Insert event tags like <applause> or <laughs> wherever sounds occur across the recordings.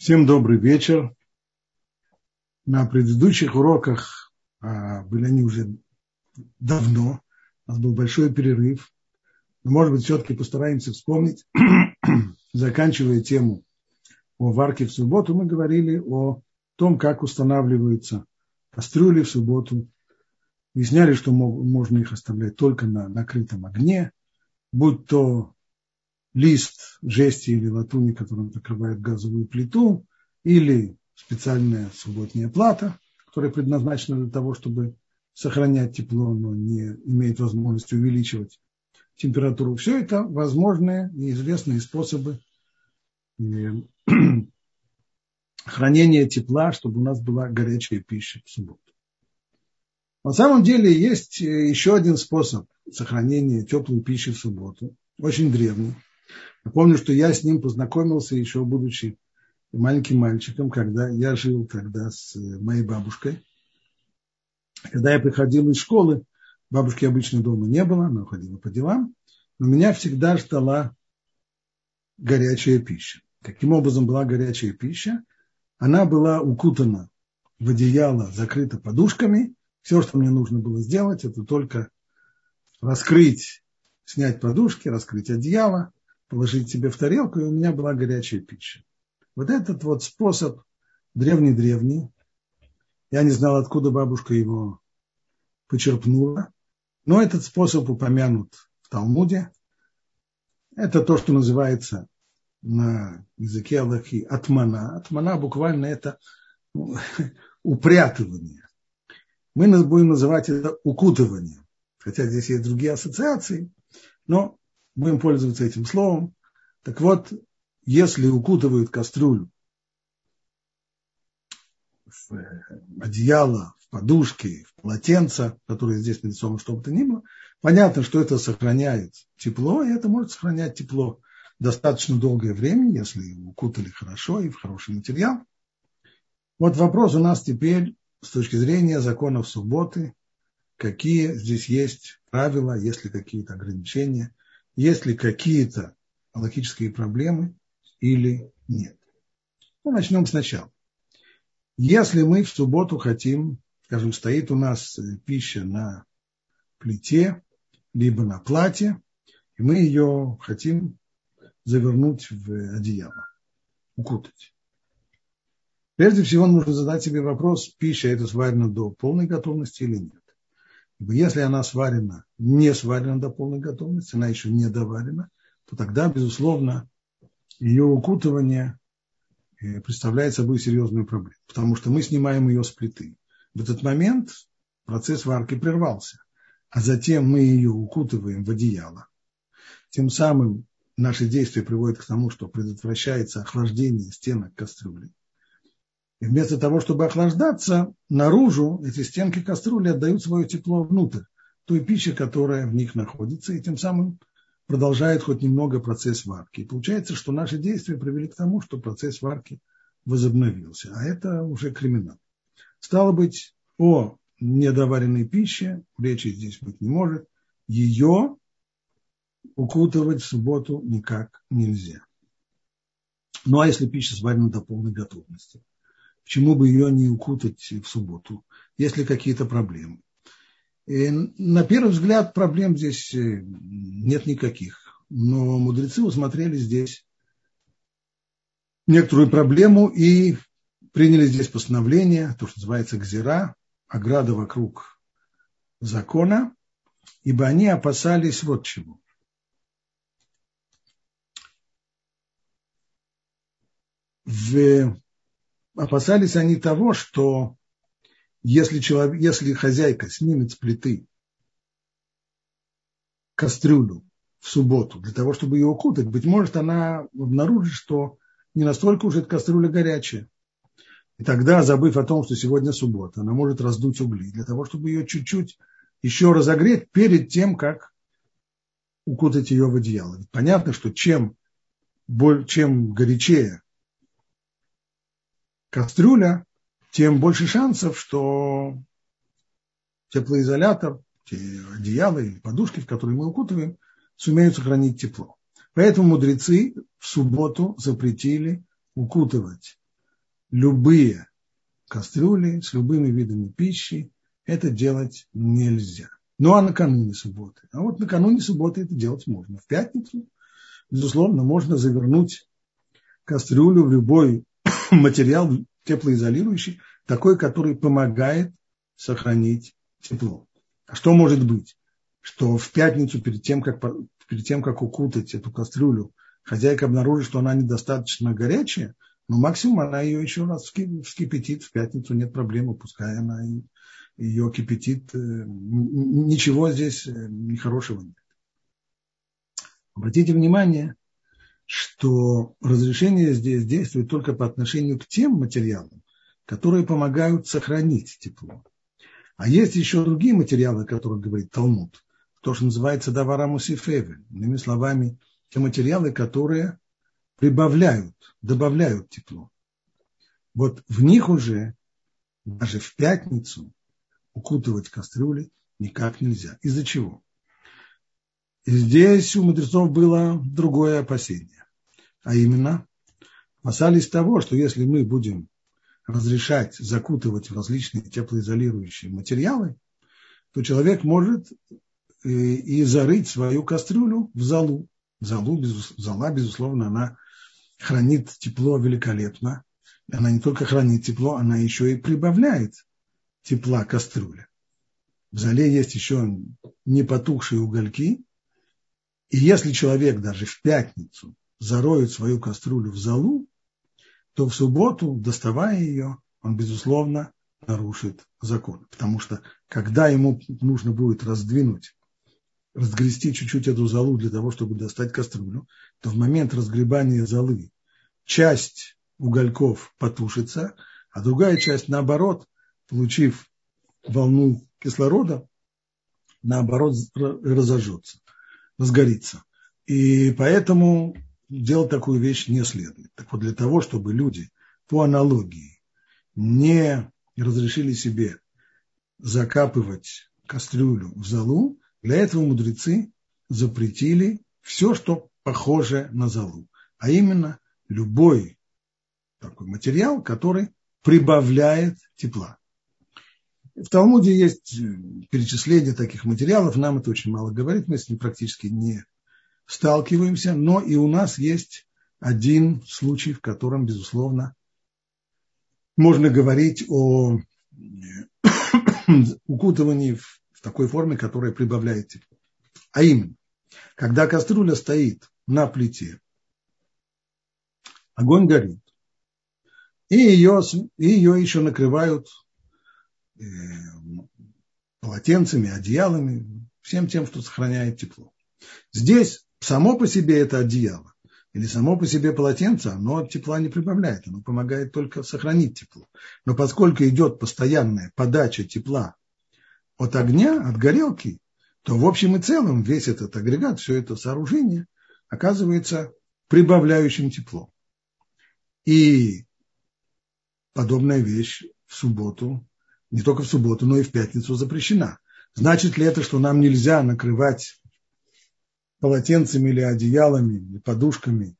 Всем добрый вечер. На предыдущих уроках, а, были они уже давно, у нас был большой перерыв. Но, может быть, все-таки постараемся вспомнить, <clears throat> заканчивая тему о варке в субботу, мы говорили о том, как устанавливаются кастрюли в субботу. Объясняли, что можно их оставлять только на накрытом огне, будь то лист жести или латуни, которым закрывает газовую плиту, или специальная субботняя плата, которая предназначена для того, чтобы сохранять тепло, но не имеет возможности увеличивать температуру. Все это возможные и известные способы э, <clears throat> хранения тепла, чтобы у нас была горячая пища в субботу. На самом деле есть э, еще один способ сохранения теплой пищи в субботу, очень древний. Напомню, что я с ним познакомился еще будучи маленьким мальчиком, когда я жил тогда с э, моей бабушкой. Когда я приходил из школы, бабушки обычно дома не было, она уходила по делам, но меня всегда ждала горячая пища. Каким образом была горячая пища? Она была укутана в одеяло, закрыта подушками. Все, что мне нужно было сделать, это только раскрыть, снять подушки, раскрыть одеяло, положить себе в тарелку, и у меня была горячая пища. Вот этот вот способ древний-древний, я не знал, откуда бабушка его почерпнула, но этот способ упомянут в Талмуде. Это то, что называется на языке Аллахи атмана. Атмана буквально это ну, <laughs> упрятывание. Мы будем называть это укутывание. Хотя здесь есть другие ассоциации, но будем пользоваться этим словом. Так вот, если укутывают кастрюлю в э, одеяло, в подушки, в полотенце, которое здесь нарисовано, что бы то ни было, понятно, что это сохраняет тепло, и это может сохранять тепло достаточно долгое время, если укутали хорошо и в хороший материал. Вот вопрос у нас теперь с точки зрения законов субботы, какие здесь есть правила, есть ли какие-то ограничения, есть ли какие-то логические проблемы или нет. Ну, начнем сначала. Если мы в субботу хотим, скажем, стоит у нас пища на плите, либо на плате, и мы ее хотим завернуть в одеяло, укутать. Прежде всего нужно задать себе вопрос, пища это сварена до полной готовности или нет. Если она сварена, не сварена до полной готовности, она еще не доварена, то тогда, безусловно, ее укутывание э, представляет собой серьезную проблему, потому что мы снимаем ее с плиты. В этот момент процесс варки прервался, а затем мы ее укутываем в одеяло. Тем самым наши действия приводят к тому, что предотвращается охлаждение стенок кастрюли. И вместо того, чтобы охлаждаться, наружу эти стенки кастрюли отдают свое тепло внутрь той пищи, которая в них находится, и тем самым продолжает хоть немного процесс варки. И получается, что наши действия привели к тому, что процесс варки возобновился. А это уже криминал. Стало быть, о недоваренной пище речи здесь быть не может. Ее укутывать в субботу никак нельзя. Ну а если пища сварена до полной готовности? Почему бы ее не укутать в субботу, если какие-то проблемы? И на первый взгляд проблем здесь э, нет никаких. Но мудрецы усмотрели здесь некоторую проблему и приняли здесь постановление, то, что называется гзира, ограда вокруг закона, ибо они опасались вот чего. В опасались они того, что если, человек, если хозяйка снимет с плиты кастрюлю в субботу для того, чтобы ее укутать, быть может, она обнаружит, что не настолько уже эта кастрюля горячая. И тогда, забыв о том, что сегодня суббота, она может раздуть угли для того, чтобы ее чуть-чуть еще разогреть перед тем, как укутать ее в одеяло. Ведь понятно, что чем, чем горячее кастрюля, тем больше шансов, что теплоизолятор, те одеяла и подушки, в которые мы укутываем, сумеют сохранить тепло. Поэтому мудрецы в субботу запретили укутывать любые кастрюли с любыми видами пищи, это делать нельзя. Ну а накануне субботы? А вот накануне субботы это делать можно. В пятницу, безусловно, можно завернуть кастрюлю в любой <laughs> материал теплоизолирующий, такой, который помогает сохранить тепло. А что может быть? Что в пятницу перед тем, как, перед тем, как укутать эту кастрюлю, хозяйка обнаружит, что она недостаточно горячая, но максимум она ее еще раз вскипятит в пятницу, нет проблемы, пускай она ее кипятит. Э, ничего здесь э, нехорошего нет. Обратите внимание, что разрешение здесь действует только по отношению к тем материалам, которые помогают сохранить тепло. А есть еще другие материалы, о которых говорит Талмуд, то, что называется даварамус и Иными словами, те материалы, которые прибавляют, добавляют тепло. Вот в них уже даже в пятницу укутывать кастрюли никак нельзя. Из-за чего? И здесь у мудрецов было другое опасение. А именно, опасались того, что если мы будем разрешать закутывать в различные теплоизолирующие материалы, то человек может э, и зарыть свою кастрюлю в залу. Залу, зала, безусловно, она хранит тепло великолепно. Она не только хранит тепло, она еще и прибавляет тепла кастрюля. В зале есть еще не потухшие угольки. И если человек даже в пятницу зароет свою кастрюлю в залу, то в субботу, доставая ее, он, безусловно, нарушит закон. Потому что, когда ему нужно будет раздвинуть, разгрести чуть-чуть эту залу для того, чтобы достать кастрюлю, то в момент разгребания залы часть угольков потушится, а другая часть, наоборот, получив волну кислорода, наоборот, разожжется, разгорится. И поэтому делать такую вещь не следует. Так вот, для того, чтобы люди по аналогии не разрешили себе закапывать кастрюлю в залу, для этого мудрецы запретили все, что похоже на залу, а именно любой такой материал, который прибавляет тепла. В Талмуде есть перечисление таких материалов, нам это очень мало говорит, мы с ним практически не сталкиваемся, но и у нас есть один случай, в котором, безусловно, можно говорить о <coughs> укутывании в, такой форме, которая прибавляет тепло. А именно, когда кастрюля стоит на плите, огонь горит, и ее, и ее еще накрывают э, полотенцами, одеялами, всем тем, что сохраняет тепло. Здесь само по себе это одеяло или само по себе полотенце, оно тепла не прибавляет, оно помогает только сохранить тепло. Но поскольку идет постоянная подача тепла от огня, от горелки, то в общем и целом весь этот агрегат, все это сооружение оказывается прибавляющим тепло. И подобная вещь в субботу, не только в субботу, но и в пятницу запрещена. Значит ли это, что нам нельзя накрывать полотенцами или одеялами, или подушками,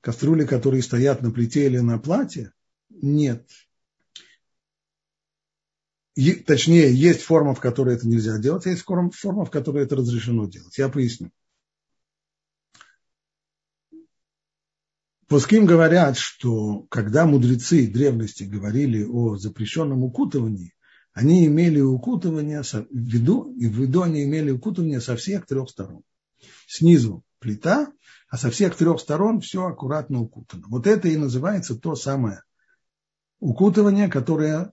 кастрюли, которые стоят на плите или на платье? Нет. И, точнее, есть форма, в которой это нельзя делать, а есть форма, в которой это разрешено делать. Я поясню. Пуским говорят, что когда мудрецы древности говорили о запрещенном укутывании, они имели укутывание в виду, и в виду они имели укутывание со всех трех сторон снизу плита, а со всех трех сторон все аккуратно укутано. Вот это и называется то самое укутывание, которое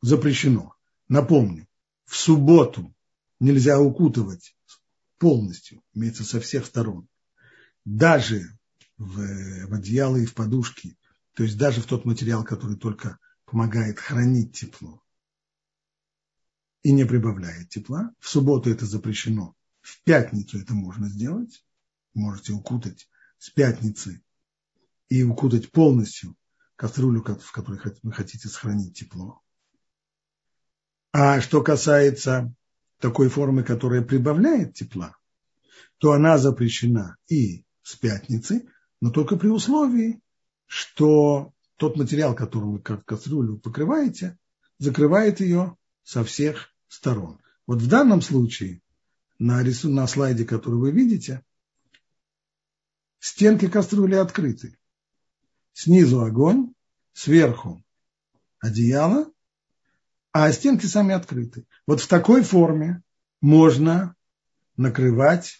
запрещено. Напомню, в субботу нельзя укутывать полностью, имеется со всех сторон. Даже в, в одеяло и в подушки, то есть даже в тот материал, который только помогает хранить тепло и не прибавляет тепла. В субботу это запрещено в пятницу это можно сделать. Можете укутать с пятницы и укутать полностью кастрюлю, в которой вы хотите сохранить тепло. А что касается такой формы, которая прибавляет тепла, то она запрещена и с пятницы, но только при условии, что тот материал, которым вы кастрюлю покрываете, закрывает ее со всех сторон. Вот в данном случае на, рисун, на слайде, который вы видите, стенки кастрюли открыты. Снизу огонь, сверху одеяло, а стенки сами открыты. Вот в такой форме можно накрывать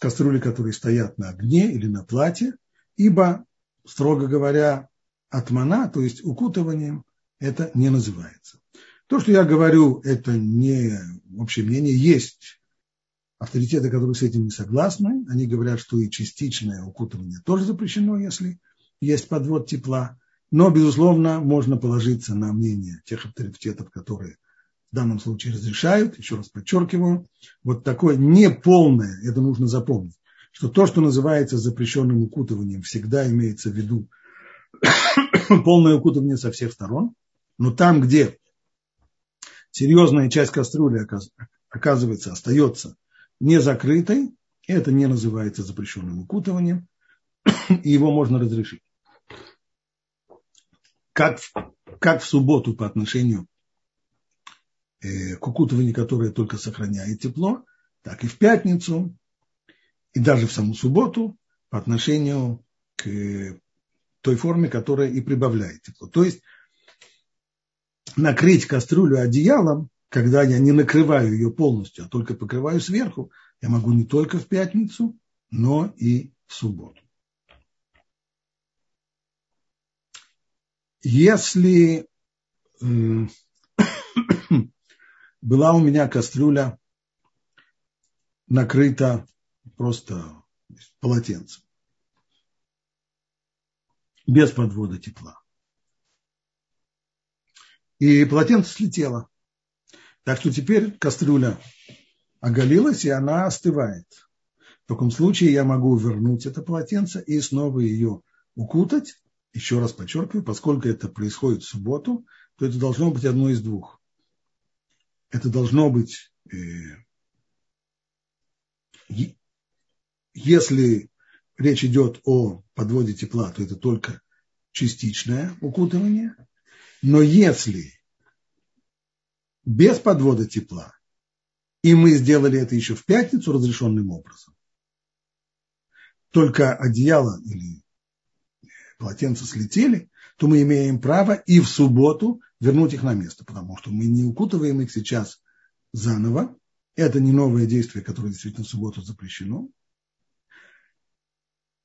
кастрюли, которые стоят на огне или на плате, ибо, строго говоря, атмана, то есть укутыванием, это не называется. То, что я говорю, это не общее мнение. Есть авторитеты, которые с этим не согласны. Они говорят, что и частичное укутывание тоже запрещено, если есть подвод тепла. Но, безусловно, можно положиться на мнение тех авторитетов, которые в данном случае разрешают, еще раз подчеркиваю, вот такое неполное, это нужно запомнить, что то, что называется запрещенным укутыванием, всегда имеется в виду <coughs> полное укутывание со всех сторон, но там, где серьезная часть кастрюли, оказывается, остается не закрытой, это не называется запрещенным укутыванием, <coughs> и его можно разрешить. Как, как в субботу по отношению э, к укутыванию, которое только сохраняет тепло, так и в пятницу, и даже в саму субботу по отношению к той форме, которая и прибавляет тепло. То есть накрыть кастрюлю одеялом, когда я не накрываю ее полностью, а только покрываю сверху, я могу не только в пятницу, но и в субботу. Если э, <coughs> была у меня кастрюля накрыта просто полотенцем, без подвода тепла, и полотенце слетело. Так что теперь кастрюля оголилась, и она остывает. В таком случае я могу вернуть это полотенце и снова ее укутать. Еще раз подчеркиваю, поскольку это происходит в субботу, то это должно быть одно из двух. Это должно быть, э, если речь идет о подводе тепла, то это только частичное укутывание – но если без подвода тепла, и мы сделали это еще в пятницу разрешенным образом, только одеяло или полотенце слетели, то мы имеем право и в субботу вернуть их на место, потому что мы не укутываем их сейчас заново. Это не новое действие, которое действительно в субботу запрещено.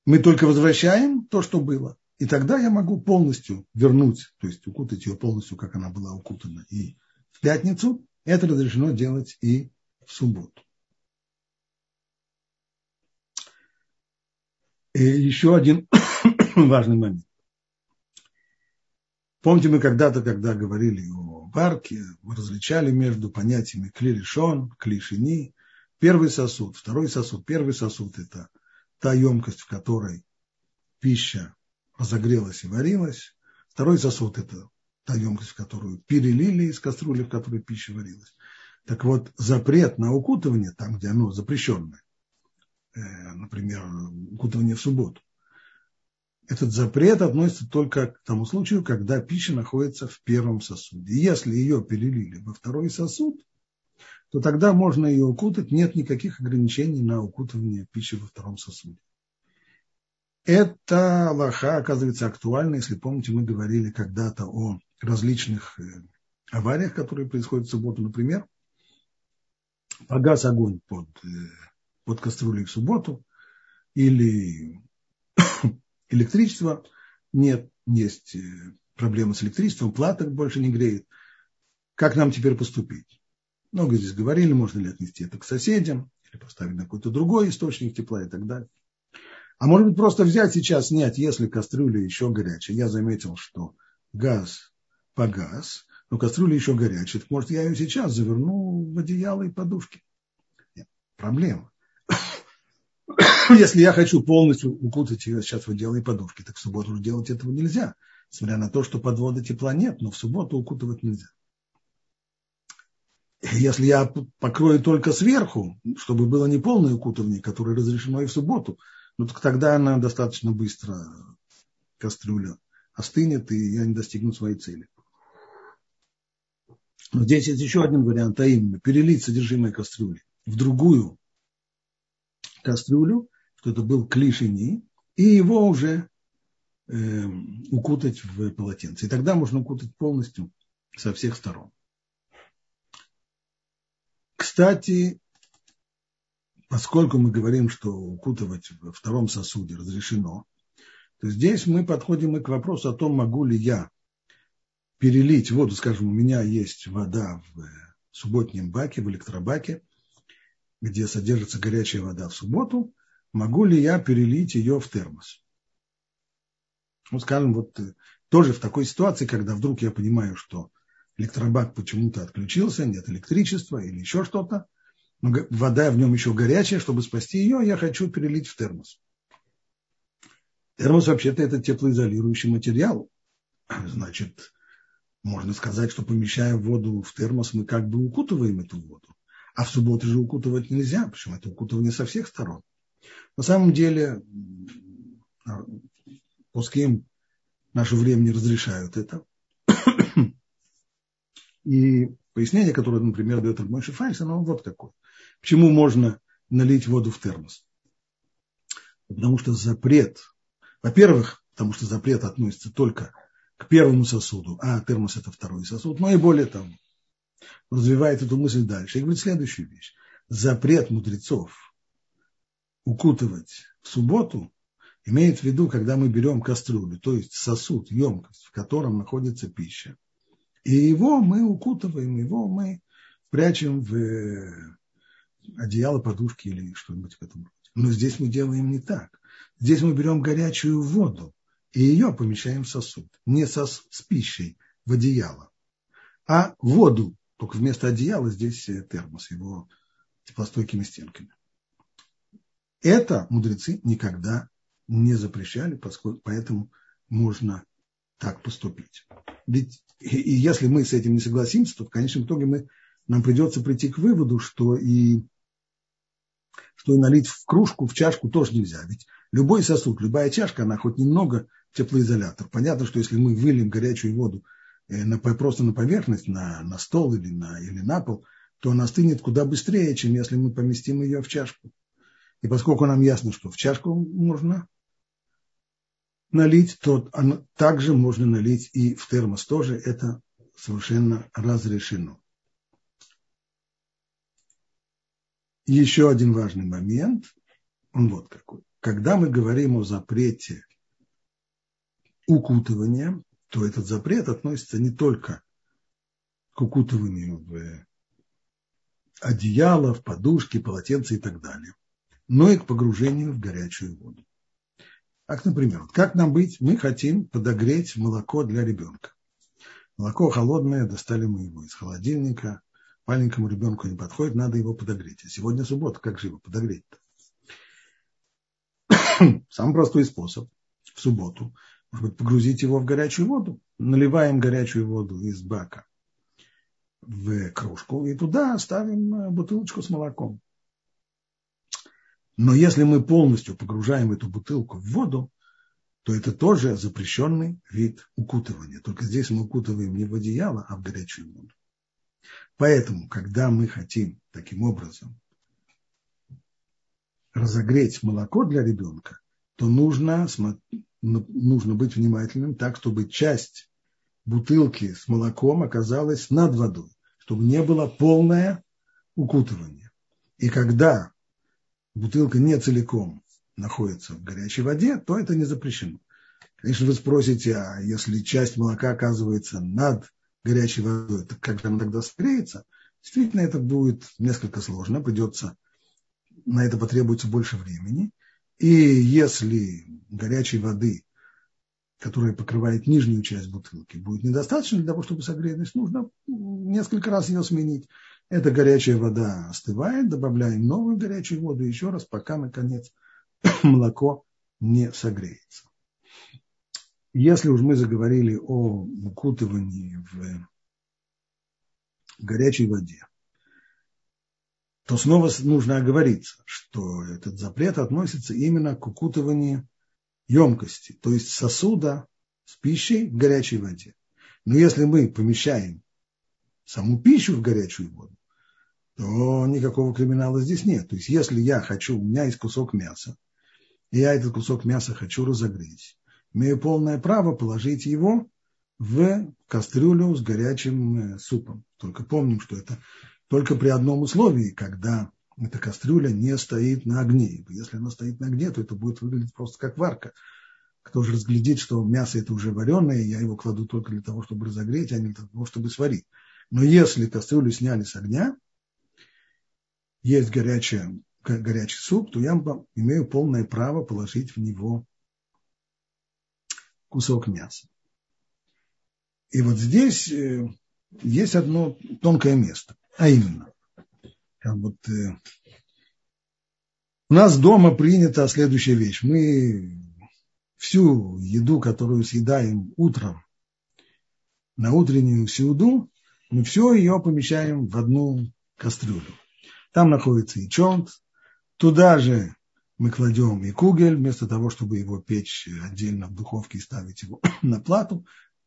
Мы только возвращаем то, что было. И тогда я могу полностью вернуть, то есть укутать ее полностью, как она была укутана и в пятницу. Это разрешено делать и в субботу. И еще один <coughs> важный момент. Помните, мы когда-то, когда говорили о варке, мы различали между понятиями клиришон, клишини, первый сосуд, второй сосуд. Первый сосуд – это та емкость, в которой пища разогрелась и варилась. Второй сосуд – это та емкость, в которую перелили из кастрюли, в которой пища варилась. Так вот, запрет на укутывание, там, где оно запрещенное, э, например, укутывание в субботу, этот запрет относится только к тому случаю, когда пища находится в первом сосуде. Если ее перелили во второй сосуд, то тогда можно ее укутать, нет никаких ограничений на укутывание пищи во втором сосуде. Эта лоха оказывается актуальна, если помните, мы говорили когда-то о различных э, авариях, которые происходят в субботу. Например, погас огонь под, э, под кастрюлей в субботу, или <coughs> электричество нет, есть э, проблемы с электричеством, плата больше не греет. Как нам теперь поступить? Много здесь говорили, можно ли отнести это к соседям, или поставить на какой-то другой источник тепла и так далее. А может быть, просто взять сейчас, снять, если кастрюля еще горячая. Я заметил, что газ погас, но кастрюля еще горячая. Так может, я ее сейчас заверну в одеяло и подушки. Нет, проблема. <coughs> Если я хочу полностью укутать ее сейчас в одеяло и подушки, так в субботу делать этого нельзя. Несмотря на то, что подвода тепла нет, но в субботу укутывать нельзя. Если я покрою только сверху, чтобы было не полное укутывание, которое разрешено и в субботу, ну так тогда она достаточно быстро, кастрюля, остынет, и я не достигну своей цели. Но здесь есть еще один вариант, а именно перелить содержимое кастрюли в другую кастрюлю, что это был клишини, и его уже э, укутать в полотенце. И тогда можно укутать полностью со всех сторон. Кстати, поскольку мы говорим, что укутывать во втором сосуде разрешено, то здесь мы подходим и к вопросу о том, могу ли я перелить воду, скажем, у меня есть вода в субботнем баке, в электробаке, где содержится горячая вода в субботу, могу ли я перелить ее в термос? Ну, скажем, вот э, тоже в такой ситуации, когда вдруг я понимаю, что электробак почему-то отключился, нет электричества или еще что-то, вода в нем еще горячая, чтобы спасти ее, я хочу перелить в термос. Термос вообще-то это теплоизолирующий материал. Значит, можно сказать, что помещая воду в термос, мы как бы укутываем эту воду. А в субботу же укутывать нельзя, почему это укутывание со всех сторон. На самом деле, а, пуским наше время не разрешают это. И пояснение, которое, например, дает Мойши Файс, оно вот такое. Почему можно налить воду в термос? Потому что запрет, во-первых, потому что запрет относится только к первому сосуду, а термос это второй сосуд, но и более того, развивает эту мысль дальше и говорит следующую вещь. Запрет мудрецов укутывать в субботу имеет в виду, когда мы берем кастрюлю, то есть сосуд, емкость, в котором находится пища, и его мы укутываем, его мы прячем в одеяло, подушки или что-нибудь в этом роде. Но здесь мы делаем не так. Здесь мы берем горячую воду и ее помещаем в сосуд. Не сос, с пищей в одеяло, а воду только вместо одеяла здесь э, термос, его теплостойкими стенками. Это мудрецы никогда не запрещали, поскольку, поэтому можно так поступить. Ведь и, и если мы с этим не согласимся, то в конечном итоге мы, нам придется прийти к выводу, что и, что и налить в кружку, в чашку тоже нельзя. Ведь любой сосуд, любая чашка, она хоть немного теплоизолятор. Понятно, что если мы выльем горячую воду Э, на, просто на поверхность, на, на стол или на, или на пол, то она стынет куда быстрее, чем если мы поместим ее в чашку. И поскольку нам ясно, что в чашку можно налить, то также можно налить и в термос тоже. Это совершенно разрешено. Еще один важный момент, он вот какой. Когда мы говорим о запрете укутывания, то этот запрет относится не только к укутыванию в одеяло, в подушки, полотенца и так далее, но и к погружению в горячую воду. Как, например, как нам быть? Мы хотим подогреть молоко для ребенка. Молоко холодное, достали мы его из холодильника, маленькому ребенку не подходит, надо его подогреть. А сегодня суббота, как же его подогреть-то? <coughs> Самый простой способ в субботу может быть, погрузить его в горячую воду. Наливаем горячую воду из бака в кружку и туда ставим э, бутылочку с молоком. Но если мы полностью погружаем эту бутылку в воду, то это тоже запрещенный вид укутывания. Только здесь мы укутываем не в одеяло, а в горячую воду. Поэтому, когда мы хотим таким образом разогреть молоко для ребенка, то нужно нужно быть внимательным так, чтобы часть бутылки с молоком оказалась над водой, чтобы не было полное укутывание. И когда бутылка не целиком находится в горячей воде, то это не запрещено. Конечно, вы спросите, а если часть молока оказывается над горячей водой, то как же она тогда согреется? Действительно, это будет несколько сложно, придется, на это потребуется больше времени. И если горячей воды, которая покрывает нижнюю часть бутылки, будет недостаточно для того, чтобы согреть, значит, нужно несколько раз ее сменить. Эта горячая вода остывает, добавляем новую горячую воду еще раз, пока, наконец, <coughs> молоко не согреется. Если уж мы заговорили о укутывании в горячей воде, то снова нужно оговориться, что этот запрет относится именно к укутыванию емкости, то есть сосуда, с пищей в горячей воде. Но если мы помещаем саму пищу в горячую воду, то никакого криминала здесь нет. То есть если я хочу, у меня есть кусок мяса, и я этот кусок мяса хочу разогреть, имею полное право положить его в кастрюлю с горячим э, супом. Только помним, что это только при одном условии, когда эта кастрюля не стоит на огне. Если она стоит на огне, то это будет выглядеть просто как варка. Кто же разглядит, что мясо это уже вареное, я его кладу только для того, чтобы разогреть, а не для того, чтобы сварить. Но если кастрюлю сняли с огня, есть горячая, горячий суп, то я имею полное право положить в него кусок мяса. И вот здесь э, есть одно тонкое место, а именно, вот, э, у нас дома принята следующая вещь. Мы всю еду, которую съедаем утром, на утреннюю сеуду, мы все ее помещаем в одну кастрюлю. Там находится и чонт, туда же мы кладем и кугель, вместо того, чтобы его печь отдельно в духовке и ставить его <coughs> на плату,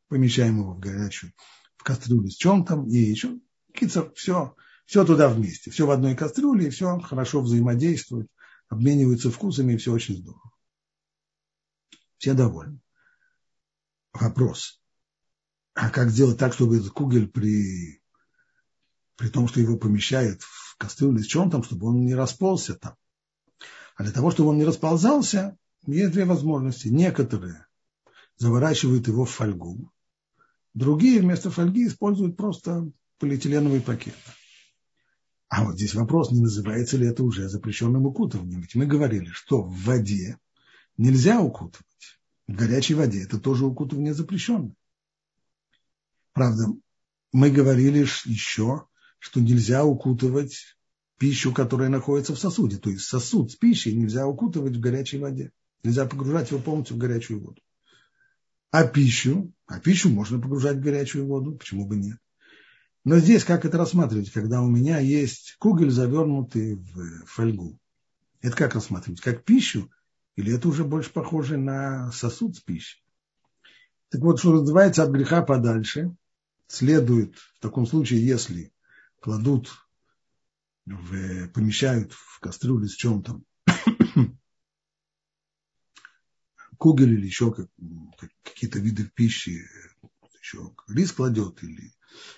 помещаем его в горячую, в кастрюлю с чонтом и еще, кицер, все, все туда вместе, все в одной кастрюле, и все хорошо взаимодействует, обмениваются вкусами, и все очень здорово. Все довольны. Вопрос. А как сделать так, чтобы этот кугель при, при том, что его помещают в кастрюлю с чонтом, чтобы он не расползся там? А для того, чтобы он не расползался, есть две возможности. Некоторые заворачивают его в фольгу, другие вместо фольги используют просто полиэтиленовый пакет. А вот здесь вопрос, не называется ли это уже запрещенным укутыванием. Ведь мы говорили, что в воде нельзя укутывать. В горячей воде это тоже укутывание запрещенное. Правда, мы говорили еще, что нельзя укутывать пищу, которая находится в сосуде. То есть сосуд с пищей нельзя укутывать в горячей воде. Нельзя погружать его полностью в горячую воду. А пищу, а пищу можно погружать в горячую воду, почему бы нет. Но здесь как это рассматривать, когда у меня есть кугель, завернутый в фольгу? Это как рассматривать? Как пищу? Или это уже больше похоже на сосуд с пищей? Так вот, что называется от греха подальше, следует в таком случае, если кладут в, помещают в кастрюлю с чем-то <coughs> кугель или еще как, какие-то виды пищи, еще рис кладет или,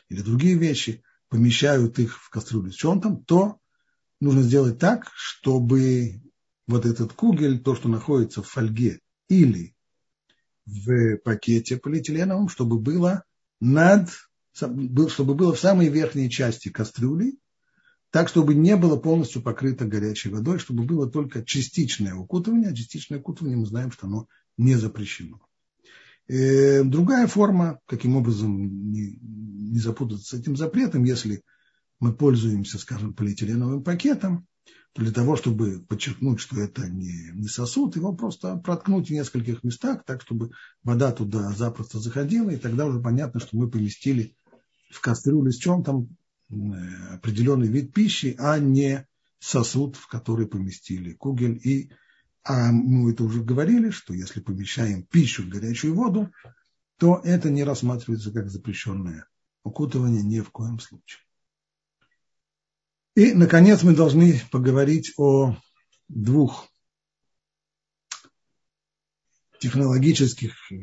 или другие вещи, помещают их в кастрюлю с чем-то, то нужно сделать так, чтобы вот этот кугель, то, что находится в фольге или в пакете полиэтиленовом, чтобы было над, чтобы было в самой верхней части кастрюли, так, чтобы не было полностью покрыто горячей водой, чтобы было только частичное укутывание, а частичное укутывание мы знаем, что оно не запрещено. Э, другая форма, каким образом не, не запутаться с этим запретом, если мы пользуемся, скажем, полиэтиленовым пакетом, то для того, чтобы подчеркнуть, что это не, не сосуд, его просто проткнуть в нескольких местах, так, чтобы вода туда запросто заходила, и тогда уже понятно, что мы поместили в кастрюлю с чем там определенный вид пищи, а не сосуд, в который поместили кугель. И, а мы это уже говорили, что если помещаем пищу в горячую воду, то это не рассматривается как запрещенное укутывание ни в коем случае. И, наконец, мы должны поговорить о двух технологических э,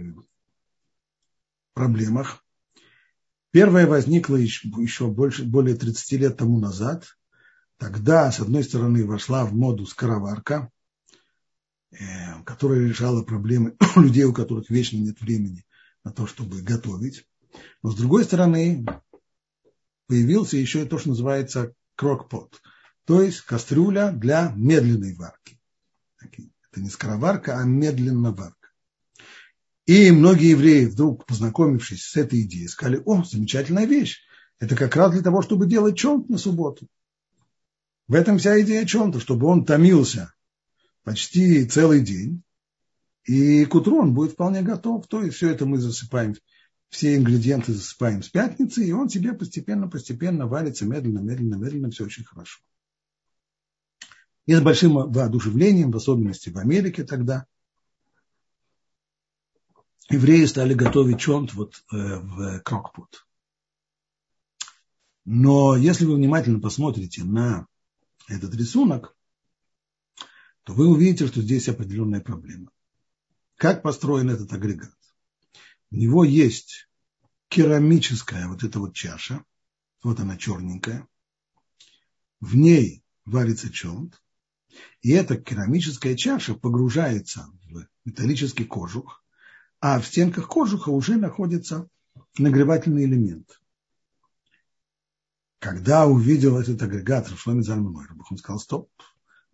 проблемах, Первая возникла еще, больше, более 30 лет тому назад. Тогда, с одной стороны, вошла в моду скороварка, э, которая решала проблемы <coughs> людей, у которых вечно нет времени на то, чтобы готовить. Но, с другой стороны, появился еще и то, что называется крокпот, то есть кастрюля для медленной варки. Это не скороварка, а медленно варка. И многие евреи, вдруг познакомившись с этой идеей, сказали, о, замечательная вещь, это как раз для того, чтобы делать чонт на субботу. В этом вся идея чонта, чтобы он томился почти целый день, и к утру он будет вполне готов. То есть все это мы засыпаем, все ингредиенты засыпаем с пятницы, и он себе постепенно-постепенно варится медленно, медленно, медленно, все очень хорошо. И с большим воодушевлением, в особенности в Америке тогда, евреи стали готовить чонт вот э, в крокпут. Но если вы внимательно посмотрите на этот рисунок, то вы увидите, что здесь определенная проблема. Как построен этот агрегат? У него есть керамическая вот эта вот чаша, вот она черненькая, в ней варится чонт, и эта керамическая чаша погружается в металлический кожух, а в стенках кожуха уже находится нагревательный элемент. Когда увидел этот агрегат Шломи Зальманойр, он сказал, стоп,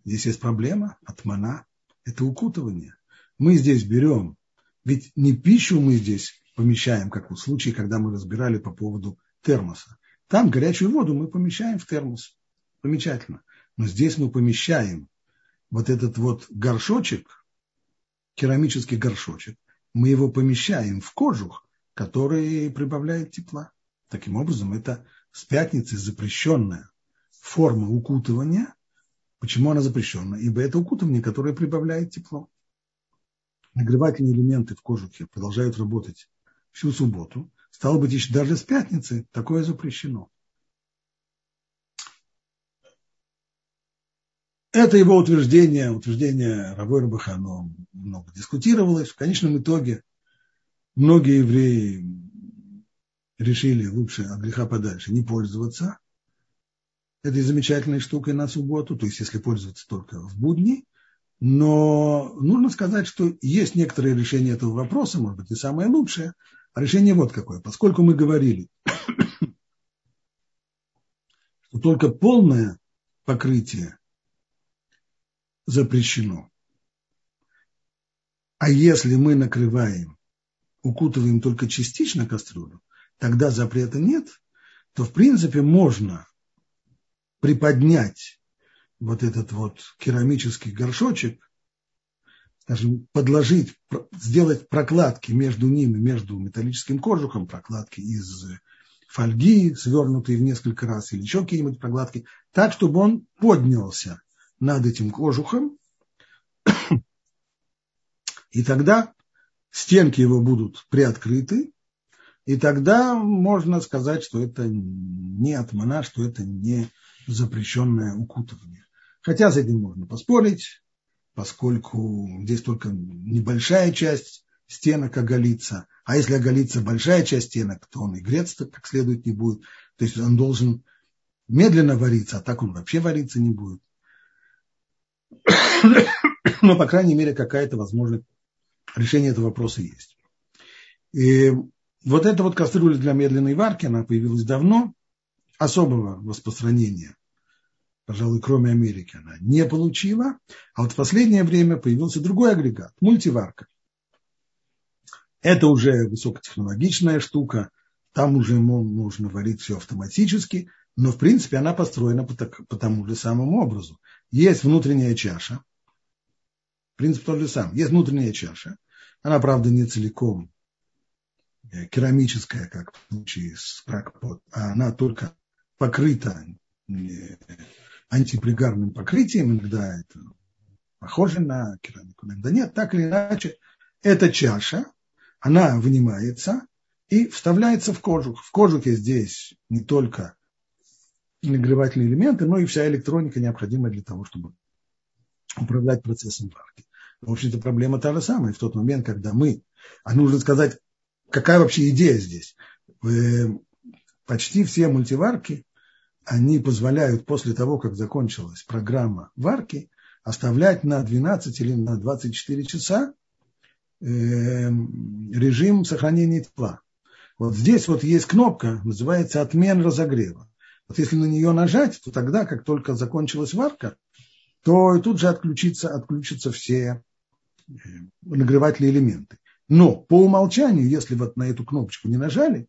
здесь есть проблема, отмана, это укутывание. Мы здесь берем, ведь не пищу мы здесь помещаем, как в случае, когда мы разбирали по поводу термоса. Там горячую воду мы помещаем в термос. Замечательно. Но здесь мы помещаем вот этот вот горшочек, керамический горшочек, мы его помещаем в кожух, который прибавляет тепла. Таким образом, это с пятницы запрещенная форма укутывания. Почему она запрещена? Ибо это укутывание, которое прибавляет тепло. Нагревательные элементы в кожухе продолжают работать всю субботу. Стало быть, еще даже с пятницы такое запрещено. Это его утверждение, утверждение Равой оно много дискутировалось. В конечном итоге многие евреи решили лучше от греха подальше не пользоваться этой замечательной штукой на субботу, то есть если пользоваться только в будни. Но нужно сказать, что есть некоторые решения этого вопроса, может быть, и самое лучшее. А решение вот какое. Поскольку мы говорили, <coughs> что только полное покрытие запрещено. А если мы накрываем, укутываем только частично кастрюлю, тогда запрета нет, то в принципе можно приподнять вот этот вот керамический горшочек, скажем, подложить, сделать прокладки между ними, между металлическим кожухом, прокладки из фольги, свернутые в несколько раз, или еще какие-нибудь прокладки, так, чтобы он поднялся над этим кожухом, и тогда стенки его будут приоткрыты, и тогда можно сказать, что это не отмана, что это не запрещенное укутывание. Хотя с этим можно поспорить, поскольку здесь только небольшая часть стенок оголится, а если оголится большая часть стенок, то он и греться как следует не будет. То есть он должен медленно вариться, а так он вообще вариться не будет. <coughs> Но, по крайней мере, какая-то возможность решения этого вопроса есть. И вот эта вот кастрюля для медленной варки, она появилась давно, особого распространения, пожалуй, кроме Америки, она не получила. А вот в последнее время появился другой агрегат – мультиварка. Это уже высокотехнологичная штука, там уже можно варить все автоматически, но в принципе она построена по, по тому же самому образу. Есть внутренняя чаша. Принцип тот же самый. Есть внутренняя чаша. Она, правда, не целиком э, керамическая, как в случае с кракпот, а она только покрыта э, антипригарным покрытием. Иногда это похоже на керамику, иногда нет. Так или иначе, эта чаша, она вынимается и вставляется в кожух. В кожухе здесь не только нагревательные элементы, но и вся электроника, необходимая для того, чтобы управлять процессом варки. В общем-то, проблема та же самая. В тот момент, когда мы, а нужно сказать, какая вообще идея здесь. Э, почти все мультиварки, они позволяют после того, как закончилась программа варки, оставлять на 12 или на 24 часа э, режим сохранения тепла. Вот здесь вот есть кнопка, называется отмен разогрева. Вот если на нее нажать, то тогда, как только закончилась варка, то тут же отключится, отключатся все э, нагревательные элементы. Но по умолчанию, если вот на эту кнопочку не нажали,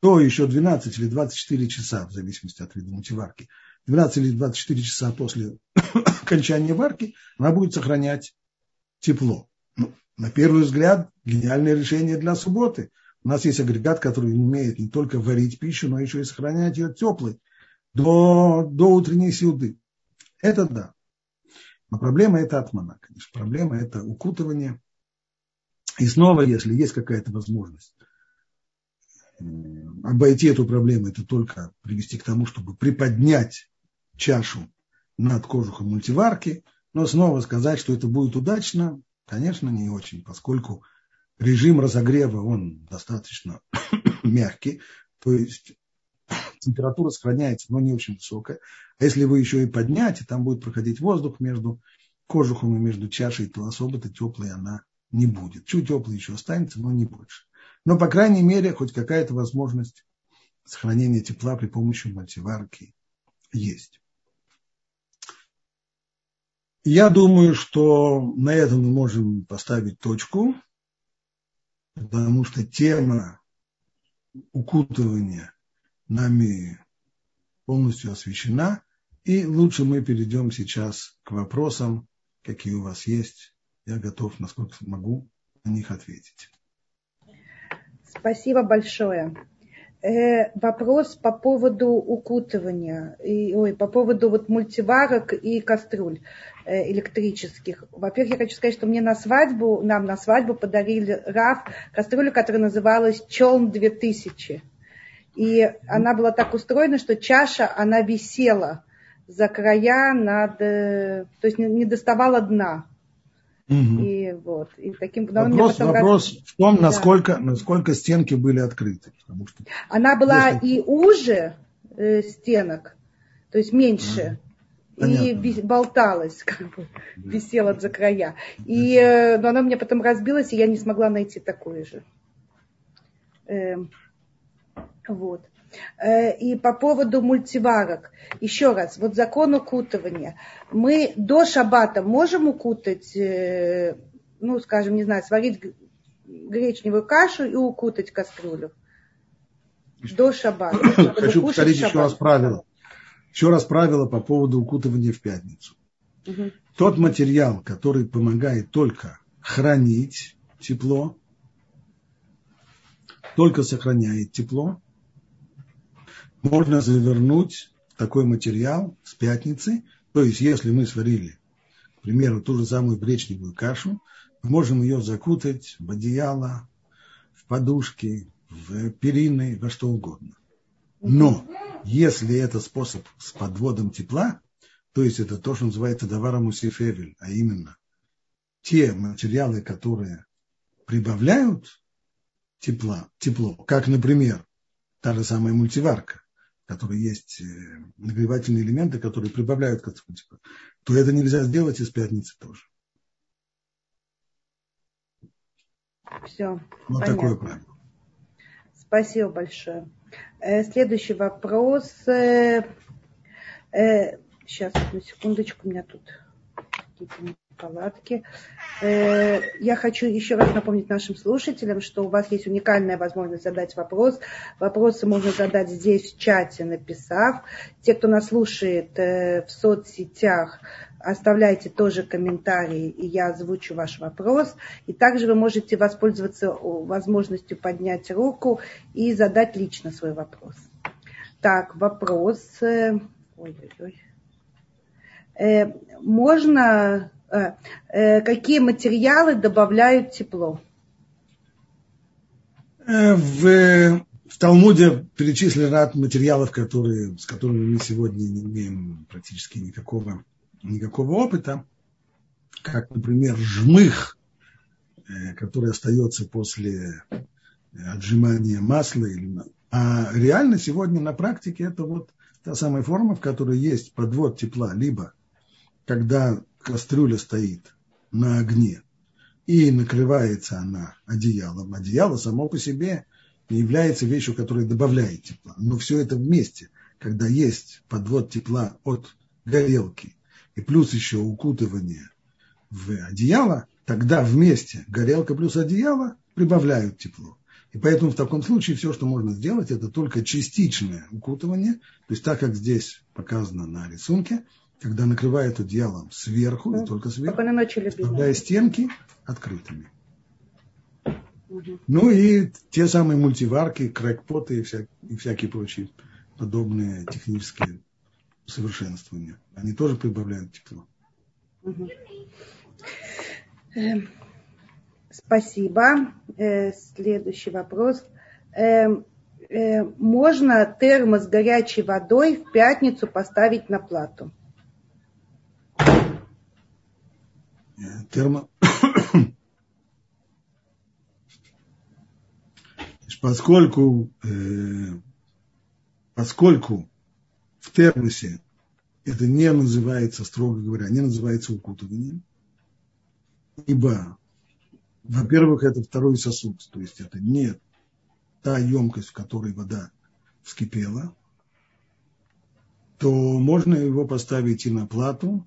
то еще 12 или 24 часа, в зависимости от вида мультиварки, 12 или 24 часа после <coughs> окончания варки, она будет сохранять тепло. Ну, на первый взгляд, гениальное решение для субботы. У нас есть агрегат, который умеет не только варить пищу, но еще и сохранять ее теплой до, до утренней сюды. Это да. Но проблема это атмана, конечно. Проблема это укутывание. И снова, если есть какая-то возможность обойти эту проблему, это только привести к тому, чтобы приподнять чашу над кожухом мультиварки, но снова сказать, что это будет удачно, конечно, не очень, поскольку режим разогрева, он достаточно <coughs> мягкий, то есть температура сохраняется, но не очень высокая. А если вы еще и подняете, там будет проходить воздух между кожухом и между чашей, то особо-то теплой она не будет. Чуть теплой еще останется, но не больше. Но, по крайней мере, хоть какая-то возможность сохранения тепла при помощи мультиварки есть. Я думаю, что на этом мы можем поставить точку, потому что тема укутывания нами полностью освещена. И лучше мы перейдем сейчас к вопросам, какие у вас есть. Я готов, насколько могу, на них ответить. Спасибо большое. Э, вопрос по поводу укутывания, и, ой, по поводу вот мультиварок и кастрюль э, электрических. Во-первых, я хочу сказать, что мне на свадьбу, нам на свадьбу подарили РАФ кастрюлю, которая называлась Челн 2000. И она была так устроена, что чаша, она висела за края над, э, то есть не доставала дна. Угу. И вот. И таким, вопрос вопрос раз... в том, насколько, да. насколько стенки были открыты. Потому что Она была если... и уже э, стенок, то есть меньше. А, и болталась, <laughs> как бы, висела за края. И, э, но она у меня потом разбилась, и я не смогла найти такую же. Э, вот. Э, и по поводу мультиварок. Еще раз, вот закон укутывания. Мы до шабата можем укутать, э, ну, скажем, не знаю, сварить гречневую кашу и укутать кастрюлю. До шабата. <coughs> Хочу повторить еще раз правило. Еще раз правило по поводу укутывания в пятницу. Угу. Тот материал, который помогает только хранить тепло, только сохраняет тепло, можно завернуть такой материал с пятницы. То есть, если мы сварили, к примеру, ту же самую гречневую кашу, мы можем ее закутать в одеяло, в подушки, в перины, во что угодно. Но если это способ с подводом тепла, то есть это то, что называется даваром усифевель, а именно те материалы, которые прибавляют тепла, тепло, как, например, та же самая мультиварка, которые есть э, нагревательные элементы, которые прибавляют к типу, то это нельзя сделать из пятницы тоже. Все. Вот понятно. такое правило. Спасибо большое. Э, следующий вопрос. Сейчас, э, одну секундочку, у меня тут какие-то палатки. Э, я хочу еще раз напомнить нашим слушателям, что у вас есть уникальная возможность задать вопрос. Вопросы можно задать здесь в чате, написав. Те, кто нас слушает э, в соцсетях, оставляйте тоже комментарии, и я озвучу ваш вопрос. И также вы можете воспользоваться возможностью поднять руку и задать лично свой вопрос. Так, вопрос. Ой-ой-ой. Э, можно Э, э, какие материалы добавляют тепло? Э, в, в Талмуде перечислены ряд материалов, которые, с которыми мы сегодня не имеем практически никакого, никакого опыта, как, например, жмых, который остается после отжимания масла. А реально сегодня на практике это вот та самая форма, в которой есть подвод тепла, либо когда кастрюля стоит на огне и накрывается она одеялом, одеяло само по себе является вещью, которая добавляет тепла. Но все это вместе, когда есть подвод тепла от горелки и плюс еще укутывание в одеяло, тогда вместе горелка плюс одеяло прибавляют тепло. И поэтому в таком случае все, что можно сделать, это только частичное укутывание, то есть так, как здесь показано на рисунке, когда накрывает одеялом сверху, ну, и только сверху, оставляя стенки открытыми. Угу. Ну и те самые мультиварки, крэкпоты и, вся, и всякие прочие подобные технические усовершенствования. Они тоже прибавляют тепло. Угу. Спасибо. Э, следующий вопрос. Э, э, можно термос с горячей водой в пятницу поставить на плату? Термо... <coughs> поскольку, э, поскольку в термосе это не называется, строго говоря, не называется укутыванием, ибо во-первых, это второй сосуд, то есть это не та емкость, в которой вода вскипела, то можно его поставить и на плату,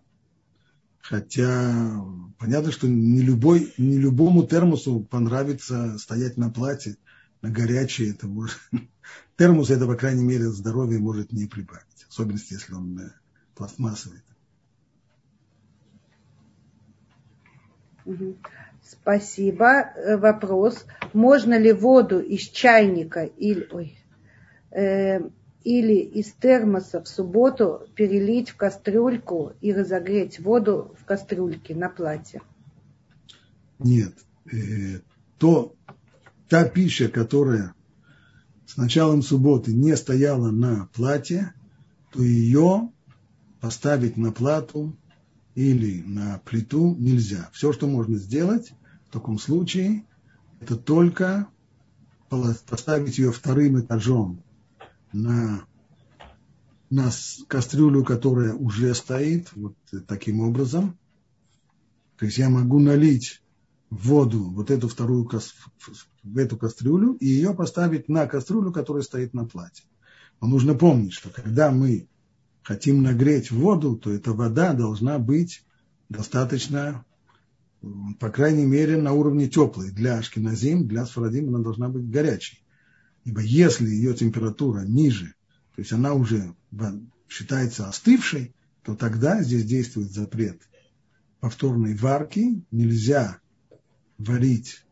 хотя понятно, что не, любой, не любому термосу понравится стоять на плате, на горячее, это может, <laughs> термос это, по крайней мере, здоровье может не прибавить, особенно если он э, пластмассовый. Спасибо. Э, вопрос. Можно ли воду из чайника или, ой, э, или из термоса в субботу перелить в кастрюльку и разогреть воду в кастрюльке на платье? Нет. Э, то, та пища, которая с началом субботы не стояла на платье, то ее поставить на плату или на плиту нельзя. Все, что можно сделать в таком случае, это только поставить ее вторым этажом на, на кастрюлю, которая уже стоит, вот таким образом. То есть я могу налить воду, вот эту вторую в эту кастрюлю, и ее поставить на кастрюлю, которая стоит на платье. Но нужно помнить, что когда мы хотим нагреть воду, то эта вода должна быть достаточно, по крайней мере, на уровне теплой. Для ашкеназим, для сфарадим она должна быть горячей. Ибо если ее температура ниже, то есть она уже считается остывшей, то тогда здесь действует запрет повторной варки. Нельзя варить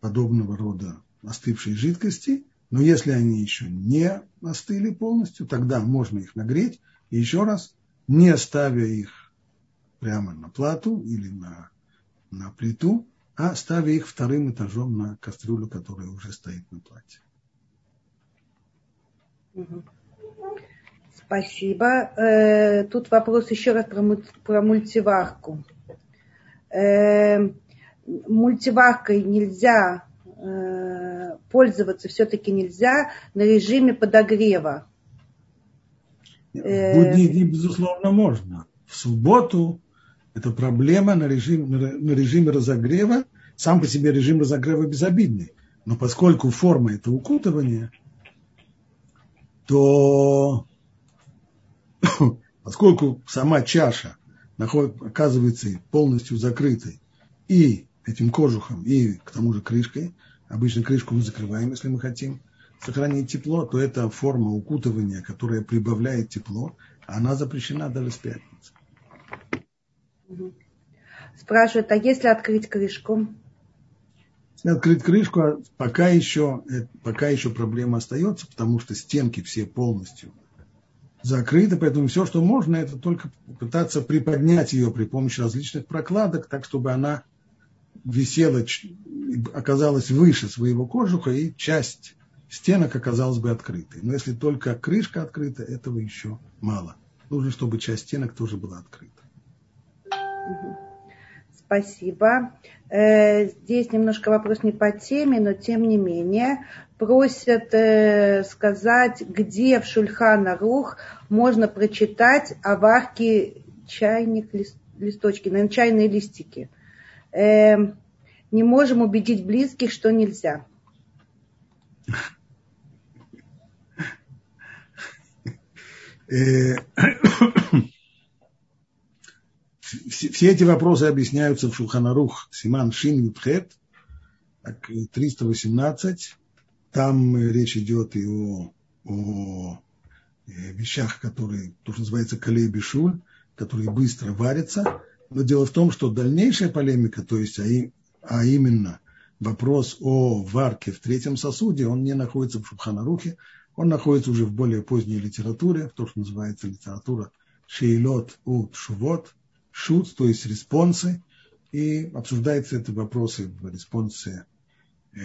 подобного рода остывшей жидкости – но если они еще не остыли полностью, тогда можно их нагреть. И еще раз, не ставя их прямо на плату или на, на плиту, а ставя их вторым этажом на кастрюлю, которая уже стоит на плате. Спасибо. Э, тут вопрос еще раз про, мультиварку. Э, мультиваркой нельзя Э, пользоваться все-таки нельзя на режиме подогрева. В будние дни, безусловно, можно. В субботу это проблема на, режим, на режиме разогрева. Сам по себе режим разогрева безобидный. Но поскольку форма это укутывание, то <coughs> поскольку сама чаша находит, оказывается полностью закрытой и этим кожухом, и к тому же крышкой, обычно крышку мы закрываем, если мы хотим сохранить тепло, то это форма укутывания, которая прибавляет тепло, она запрещена даже с пятницы. Спрашивают, а если открыть крышку? Если открыть крышку, а пока еще, э, пока еще проблема остается, потому что стенки все полностью закрыты, поэтому все, что можно, это только пытаться приподнять ее при помощи различных прокладок, так, чтобы она висела, оказалась выше своего кожуха, и часть стенок оказалась бы открытой. Но если только крышка открыта, этого еще мало. Нужно, чтобы часть стенок тоже была открыта. Спасибо. Э, здесь немножко вопрос не по теме, но тем не менее просят э, сказать, где в Шульхана Рух можно прочитать о варке чайник, листочки, наверное, чайные листики э, не можем убедить близких, что нельзя. Э, все эти вопросы объясняются в Шулханарух Симан Шин Ютхет, 318. Там речь идет и о, о э, вещах, которые, то, что называется бишуль, которые быстро варятся. Но дело в том, что дальнейшая полемика, то есть, а, и, а именно вопрос о варке в третьем сосуде, он не находится в Шубханарухе, он находится уже в более поздней литературе, то, что называется литература шейлот у шувот, шут, то есть респонсы, и обсуждаются эти вопросы в респонсе э,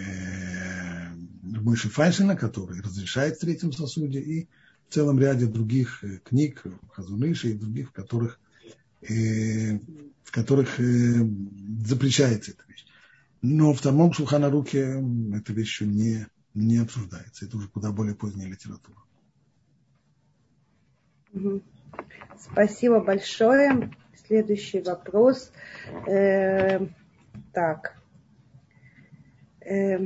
Мойши Файшина, который разрешает в третьем сосуде, и в целом ряде других э, книг, Хазуныши и других, в которых, э, в которых э, запрещается эта вещь. Но в самом Шулханаруке эта вещь еще не, не обсуждается. Это уже куда более поздняя литература. Спасибо большое. Следующий вопрос. Э, так. Э,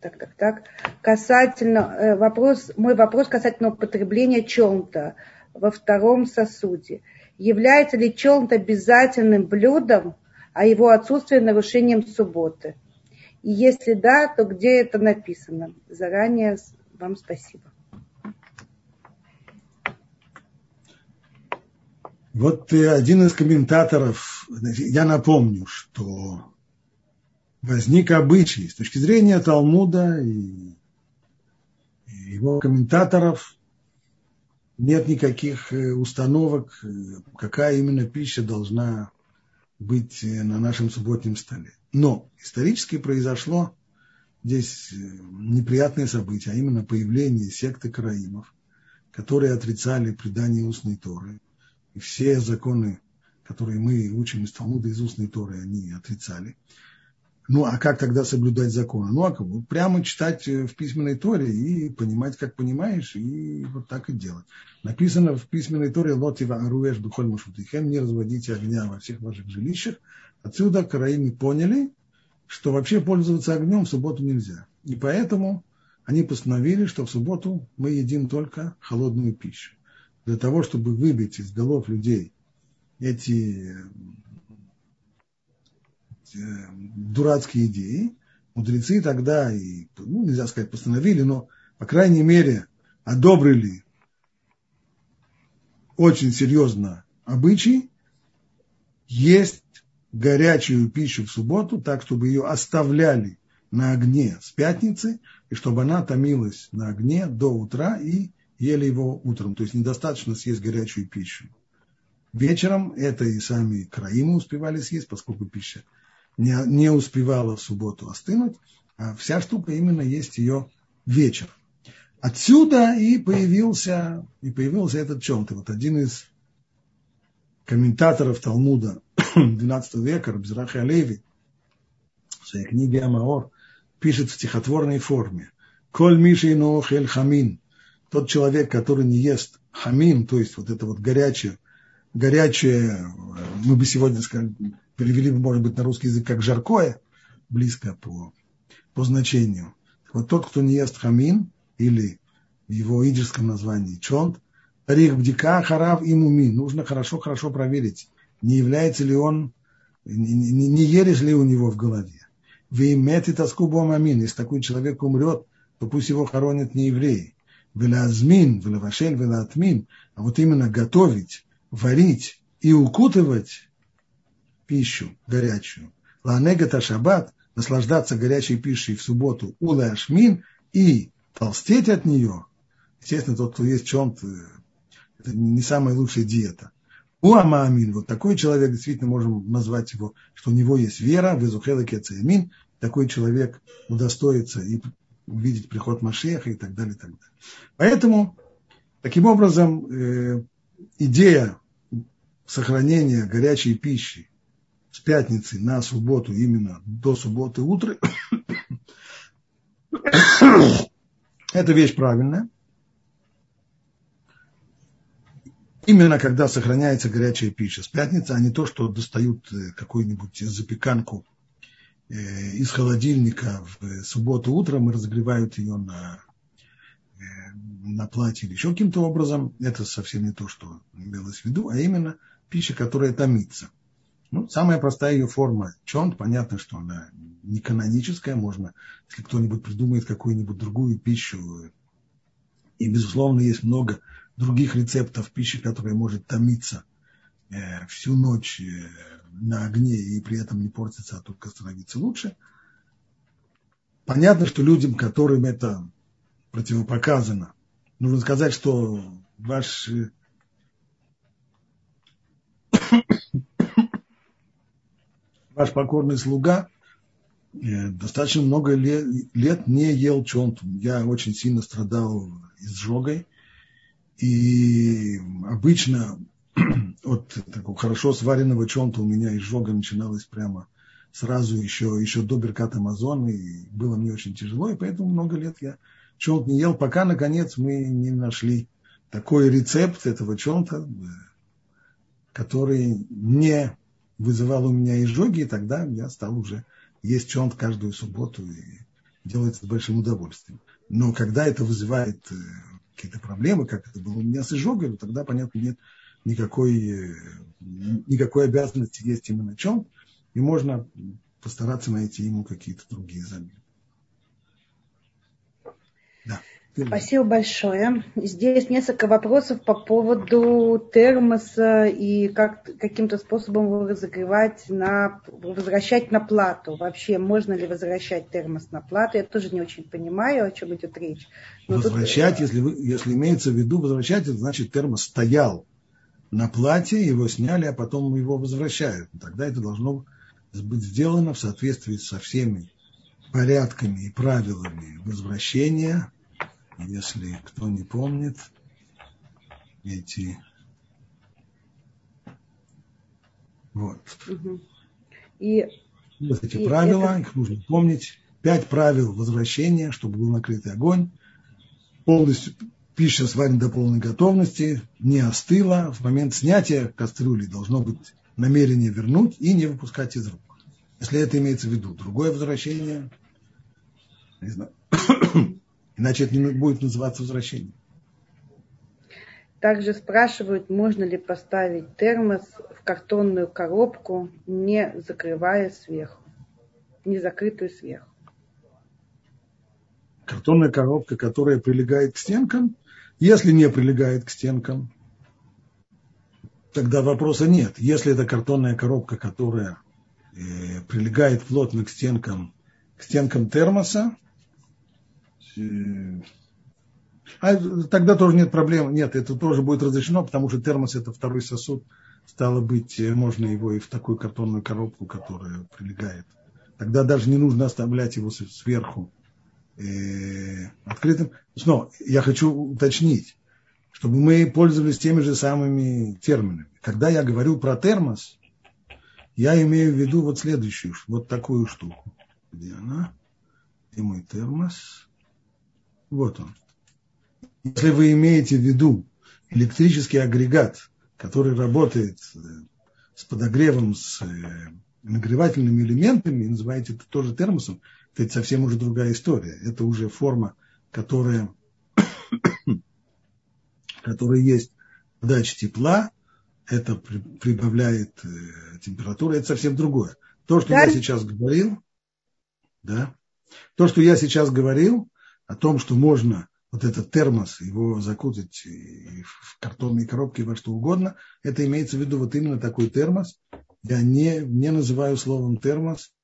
так, так, так. Касательно э, вопрос, мой вопрос касательно употребления челнта во втором сосуде. Является ли челнт обязательным блюдом, а его отсутствие нарушением субботы? И если да, то где это написано? Заранее вам спасибо. Вот один из комментаторов, я напомню, что возник обычай с точки зрения Талмуда и его комментаторов нет никаких э, установок, э, какая именно пища должна быть э, на нашем субботнем столе. Но исторически произошло здесь неприятное событие, а именно появление секты караимов, которые отрицали предание устной Торы – и все законы, которые мы учим из Талмуда, из устной Торы, они отрицали. Ну, а как тогда соблюдать законы? Ну, а как? прямо читать э, в письменной Торе и понимать, как понимаешь, и вот так и делать. Написано в письменной Торе «Лотива аруэш бухоль машутихем» «Не разводите огня во всех ваших жилищах». Отсюда караимы поняли, что вообще пользоваться огнем в субботу нельзя. И поэтому они постановили, что в субботу мы едим только холодную пищу для того, чтобы выбить из голов людей эти э, дурацкие идеи, мудрецы тогда и, ну, нельзя сказать, постановили, но, по крайней мере, одобрили очень серьезно обычай есть горячую пищу в субботу, так, чтобы ее оставляли на огне с пятницы, и чтобы она томилась на огне до утра и ели его утром. То есть недостаточно съесть горячую пищу. Вечером это и сами краимы успевали съесть, поскольку пища не, не успевала в субботу остынуть, а вся штука именно есть ее вечер. Отсюда и появился, и появился этот чем-то. Вот один из комментаторов Талмуда <coughs> XII века, Рабзирахи Алеви, в своей книге Амаор, пишет в стихотворной форме. Коль миши нохель хамин, тот человек, который не ест хамин, то есть вот это вот горячее, горячее, мы бы сегодня сказали, перевели, может быть, на русский язык как жаркое, близко по, по значению. Вот тот, кто не ест хамин, или в его идерском названии чонт, тарих бдика харав и мумин, нужно хорошо-хорошо проверить, не является ли он, не, не, не ересь ли у него в голове. Вы имеете тоску бомамин, если такой человек умрет, то пусть его хоронят не евреи велазмин, велавашель, велатмин, а вот именно готовить, варить и укутывать пищу горячую. Ланегата шаббат, наслаждаться горячей пищей в субботу, улашмин и толстеть от нее. Естественно, тот, кто есть чем-то, это не самая лучшая диета. Уамаамин, вот такой человек, действительно можем назвать его, что у него есть вера, в Изухела Кецаямин, такой человек удостоится и увидеть приход Машеха и так далее, и так далее. Поэтому, таким образом, э, идея сохранения горячей пищи с пятницы на субботу, именно до субботы утра, <coughs> это вещь правильная. Именно когда сохраняется горячая пища с пятницы, а не то, что достают э, какую-нибудь запеканку из холодильника в субботу утром и разогревают ее на, э, на платье или еще каким-то образом, это совсем не то, что имелось в виду, а именно пища, которая томится. Ну, самая простая ее форма чонт, понятно, что она не каноническая, можно, если кто-нибудь придумает какую-нибудь другую пищу, и, безусловно, есть много других рецептов пищи, которая может томиться э, всю ночь на огне и при этом не портится, а только становиться лучше. Понятно, что людям, которым это противопоказано, нужно сказать, что ваш <coughs> ваш покорный слуга э, достаточно много лет, лет не ел чонту. Я очень сильно страдал изжогой. И обычно <clears throat> от такого хорошо сваренного чонта у меня изжога начиналась прямо сразу еще, еще до Беркат Амазон, и было мне очень тяжело, и поэтому много лет я чонт не ел, пока, наконец, мы не нашли такой рецепт этого чонта, который не вызывал у меня изжоги, и тогда я стал уже есть чонт каждую субботу и делать с большим удовольствием. Но когда это вызывает э, какие-то проблемы, как это было у меня с изжогой, тогда, понятно, нет никакой, э, никакой обязанности есть именно чонт, и можно постараться найти ему какие-то другие замены. Да. Спасибо большое. Здесь несколько вопросов по поводу термоса и как каким-то способом его разогревать на возвращать на плату. Вообще, можно ли возвращать термос на плату? Я тоже не очень понимаю, о чем идет речь. Но возвращать, тут... если, вы, если имеется в виду возвращать, это значит термос стоял на плате, его сняли, а потом его возвращают. Тогда это должно быть сделано в соответствии со всеми порядками и правилами возвращения если кто не помнит эти вот. И, вот эти и правила, это... их нужно помнить. Пять правил возвращения, чтобы был накрытый огонь. Полностью пища сварена до полной готовности, не остыла. В момент снятия кастрюли должно быть намерение вернуть и не выпускать из рук. Если это имеется в виду. Другое возвращение, не знаю, <coughs> Иначе это не будет называться возвращением. Также спрашивают, можно ли поставить термос в картонную коробку, не закрывая сверху, не закрытую сверху. Картонная коробка, которая прилегает к стенкам, если не прилегает к стенкам, тогда вопроса нет. Если это картонная коробка, которая э, прилегает плотно к стенкам, к стенкам термоса, а тогда тоже нет проблем. Нет, это тоже будет разрешено, потому что термос это второй сосуд. Стало быть, можно его и в такую картонную коробку, которая прилегает. Тогда даже не нужно оставлять его сверху э, открытым. Но я хочу уточнить, чтобы мы пользовались теми же самыми терминами. Когда я говорю про термос, я имею в виду вот следующую, вот такую штуку. Где она? Где мой термос? Вот он. Если вы имеете в виду электрический агрегат, который работает э, с подогревом, с э, нагревательными элементами, называете это тоже термосом, это совсем уже другая история. Это уже форма, которая, <coughs> которая есть подача тепла, это прибавляет э, температуру, это совсем другое. То, что да? я сейчас говорил, да, то, что я сейчас говорил, о том, что можно вот этот термос, его закутать в картонные коробки, во что угодно, это имеется в виду вот именно такой термос. Я не, не называю словом термос.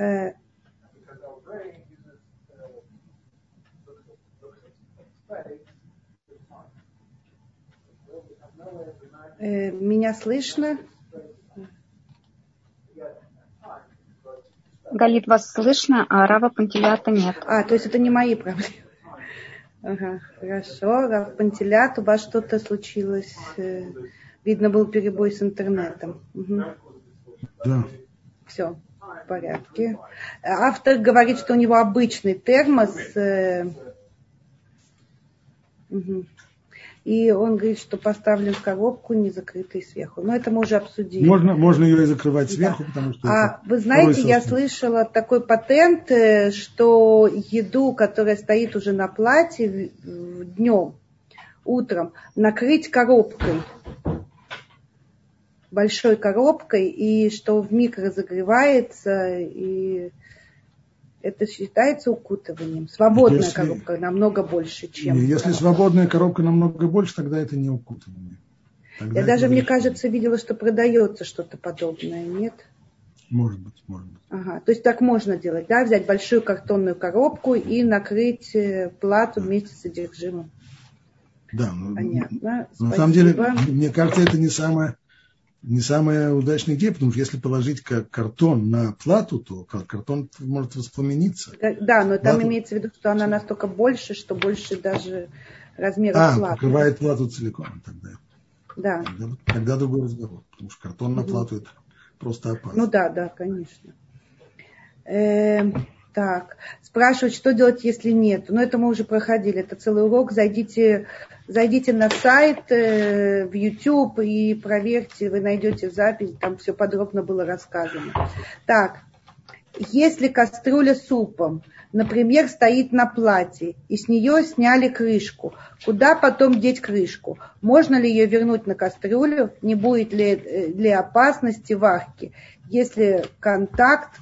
Э, Э, меня слышно? Галит, вас слышно, а Рава Пантелята нет. А, то есть это не мои проблемы. Ага, хорошо. Рав Пантелят, у вас что-то случилось? Э, видно, был перебой с интернетом. Угу. Да. Все, в порядке. Автор говорит, что у него обычный термос. Угу. И он говорит, что поставлен в коробку, не закрытый сверху. Но это мы уже обсудили. Можно, можно ее и закрывать сверху, да. потому что... А вы знаете, я слышала такой патент, э, что еду, которая стоит уже на плате днем, утром, накрыть коробкой большой коробкой, и что в миг разогревается, и это считается укутыванием. Свободная если, коробка намного больше, чем... Если коробка. свободная коробка намного больше, тогда это не укутывание. Тогда Я даже, мне кажется, видела, что продается что-то подобное, нет? Может быть, может быть. Ага, то есть так можно делать, да? Взять большую картонную коробку и накрыть э, плату вместе с содержимым. Да, ну, Понятно. на самом деле, мне кажется, это не самое, не самая удачная идея, потому что если положить картон на плату, то картон может воспламениться. Да, но там Плату... имеется в виду, что она настолько больше, что больше даже размера а, платы. покрывает плату целиком тогда. Да. Тогда, тогда другой разговор, потому что картон на плату это просто опасно. Ну да, да, конечно. Э, так, спрашивают, что делать, если нет. Ну, это мы уже проходили, это целый урок. Зайдите, зайдите на сайт, э, в YouTube и проверьте, вы найдете запись, там все подробно было рассказано. Так, если кастрюля с супом, например, стоит на платье, и с нее сняли крышку, куда потом деть крышку? Можно ли ее вернуть на кастрюлю? Не будет ли, э, ли опасности варки, если контакт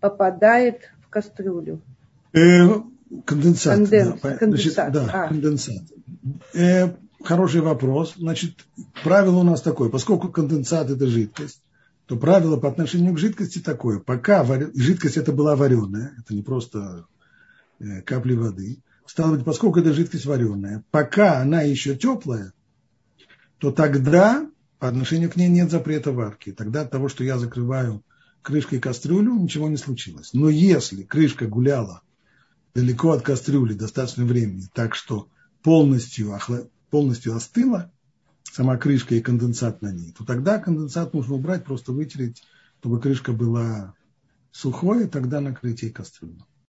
попадает в кастрюлю? Э, конденсат. Конденс, да, конденсат. Значит, да, а. конденсат. Э, хороший вопрос. Значит, правило у нас такое. Поскольку конденсат – это жидкость, то правило по отношению к жидкости такое. Пока жидкость это была вареная, это не просто э, капли воды, стало быть, поскольку это жидкость вареная, пока она еще теплая, то тогда по отношению к ней нет запрета варки. Тогда от того, что я закрываю крышкой кастрюлю, ничего не случилось. Но если крышка гуляла далеко от кастрюли достаточно времени, так что полностью, полностью остыла, сама крышка и конденсат на ней, то тогда конденсат нужно убрать, просто вытереть, чтобы крышка была сухой, и тогда накрыть ей кастрюлю.